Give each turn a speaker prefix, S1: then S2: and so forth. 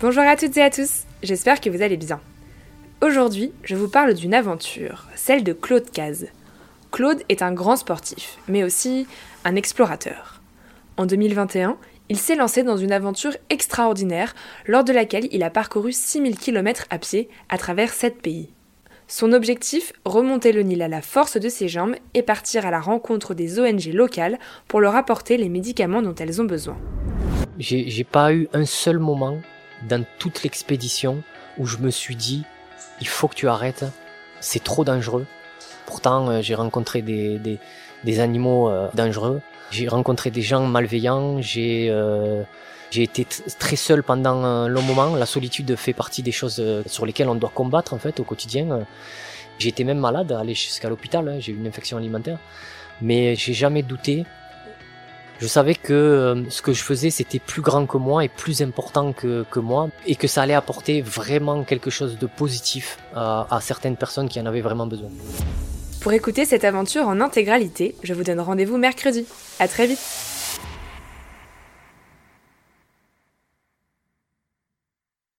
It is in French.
S1: Bonjour à toutes et à tous, j'espère que vous allez bien. Aujourd'hui, je vous parle d'une aventure, celle de Claude Caz. Claude est un grand sportif, mais aussi un explorateur. En 2021, il s'est lancé dans une aventure extraordinaire lors de laquelle il a parcouru 6000 km à pied à travers 7 pays. Son objectif, remonter le Nil à la force de ses jambes et partir à la rencontre des ONG locales pour leur apporter les médicaments dont elles ont besoin.
S2: J'ai pas eu un seul moment dans toute l'expédition où je me suis dit il faut que tu arrêtes, c'est trop dangereux. Pourtant, euh, j'ai rencontré des, des, des animaux euh, dangereux, j'ai rencontré des gens malveillants, j'ai euh, j'ai été très seul pendant un long moment. La solitude fait partie des choses sur lesquelles on doit combattre en fait au quotidien. J'ai été même malade, aller jusqu'à l'hôpital, hein. j'ai eu une infection alimentaire, mais j'ai jamais douté je savais que euh, ce que je faisais, c'était plus grand que moi et plus important que, moi, et que ça allait apporter vraiment quelque chose de positif à, à certaines personnes qui en avaient vraiment besoin.
S1: Pour écouter cette aventure en intégralité, je vous donne rendez-vous mercredi. À très vite